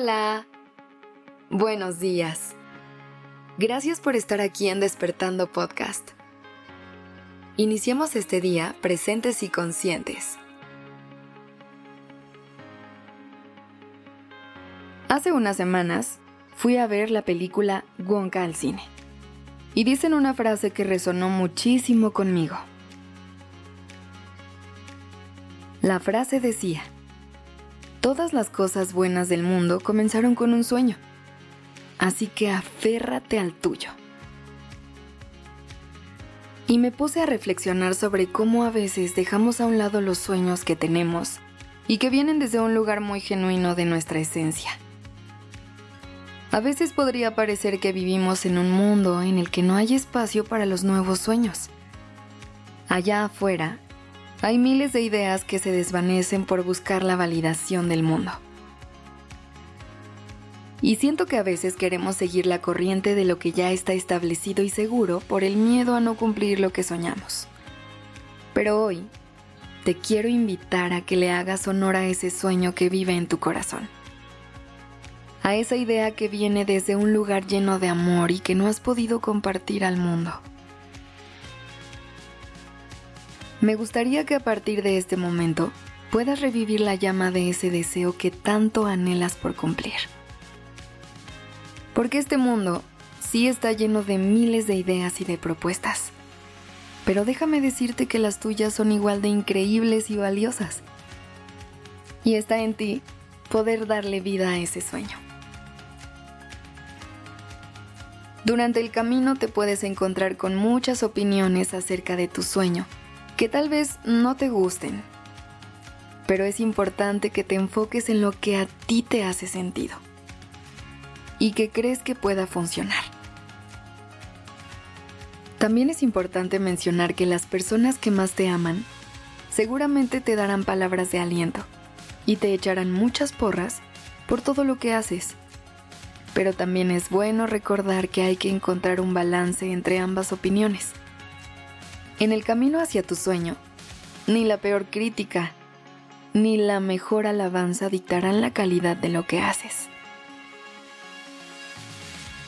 Hola. Buenos días. Gracias por estar aquí en Despertando Podcast. Iniciemos este día presentes y conscientes. Hace unas semanas fui a ver la película Wonka al cine. Y dicen una frase que resonó muchísimo conmigo. La frase decía, Todas las cosas buenas del mundo comenzaron con un sueño, así que aférrate al tuyo. Y me puse a reflexionar sobre cómo a veces dejamos a un lado los sueños que tenemos y que vienen desde un lugar muy genuino de nuestra esencia. A veces podría parecer que vivimos en un mundo en el que no hay espacio para los nuevos sueños. Allá afuera, hay miles de ideas que se desvanecen por buscar la validación del mundo. Y siento que a veces queremos seguir la corriente de lo que ya está establecido y seguro por el miedo a no cumplir lo que soñamos. Pero hoy, te quiero invitar a que le hagas honor a ese sueño que vive en tu corazón a esa idea que viene desde un lugar lleno de amor y que no has podido compartir al mundo. Me gustaría que a partir de este momento puedas revivir la llama de ese deseo que tanto anhelas por cumplir. Porque este mundo sí está lleno de miles de ideas y de propuestas. Pero déjame decirte que las tuyas son igual de increíbles y valiosas. Y está en ti poder darle vida a ese sueño. Durante el camino te puedes encontrar con muchas opiniones acerca de tu sueño, que tal vez no te gusten, pero es importante que te enfoques en lo que a ti te hace sentido y que crees que pueda funcionar. También es importante mencionar que las personas que más te aman seguramente te darán palabras de aliento y te echarán muchas porras por todo lo que haces pero también es bueno recordar que hay que encontrar un balance entre ambas opiniones. En el camino hacia tu sueño, ni la peor crítica, ni la mejor alabanza dictarán la calidad de lo que haces.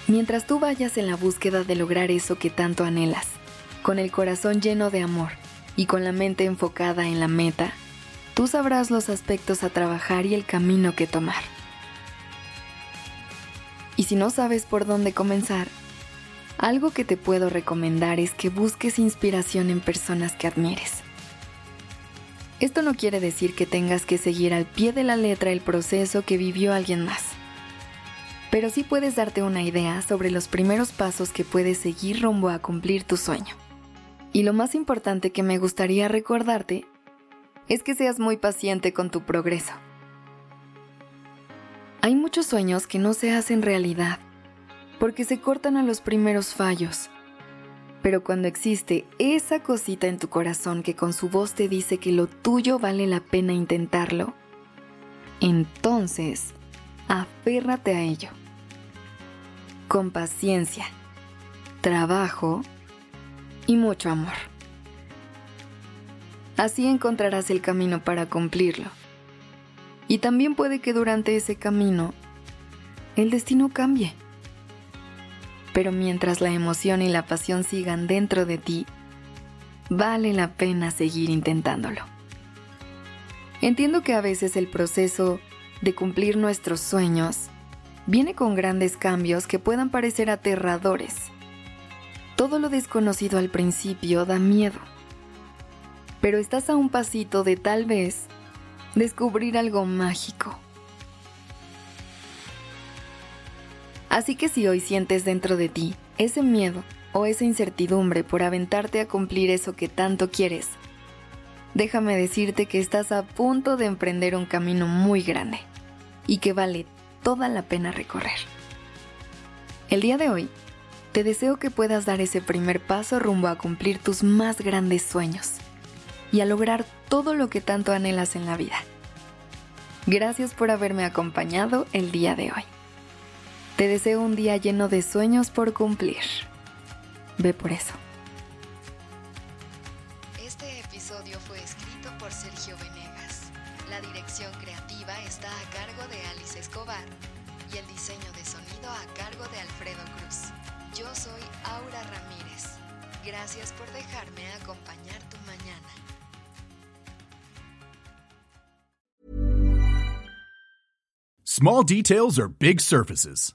Mientras tú vayas en la búsqueda de lograr eso que tanto anhelas, con el corazón lleno de amor y con la mente enfocada en la meta, tú sabrás los aspectos a trabajar y el camino que tomar. Y si no sabes por dónde comenzar, algo que te puedo recomendar es que busques inspiración en personas que admires. Esto no quiere decir que tengas que seguir al pie de la letra el proceso que vivió alguien más, pero sí puedes darte una idea sobre los primeros pasos que puedes seguir rumbo a cumplir tu sueño. Y lo más importante que me gustaría recordarte es que seas muy paciente con tu progreso. Hay muchos sueños que no se hacen realidad porque se cortan a los primeros fallos. Pero cuando existe esa cosita en tu corazón que con su voz te dice que lo tuyo vale la pena intentarlo, entonces aférrate a ello. Con paciencia, trabajo y mucho amor. Así encontrarás el camino para cumplirlo. Y también puede que durante ese camino el destino cambie. Pero mientras la emoción y la pasión sigan dentro de ti, vale la pena seguir intentándolo. Entiendo que a veces el proceso de cumplir nuestros sueños viene con grandes cambios que puedan parecer aterradores. Todo lo desconocido al principio da miedo. Pero estás a un pasito de tal vez descubrir algo mágico. Así que si hoy sientes dentro de ti ese miedo o esa incertidumbre por aventarte a cumplir eso que tanto quieres, déjame decirte que estás a punto de emprender un camino muy grande y que vale toda la pena recorrer. El día de hoy, te deseo que puedas dar ese primer paso rumbo a cumplir tus más grandes sueños y a lograr todo lo que tanto anhelas en la vida. Gracias por haberme acompañado el día de hoy. Te deseo un día lleno de sueños por cumplir. Ve por eso. Este episodio fue escrito por Sergio Venegas. La dirección creativa está a cargo de Alice Escobar y el diseño de sonido a cargo de Alfredo Cruz. Yo soy Aura Ramírez. Gracias por dejarme acompañar tu mañana. Small details are big surfaces.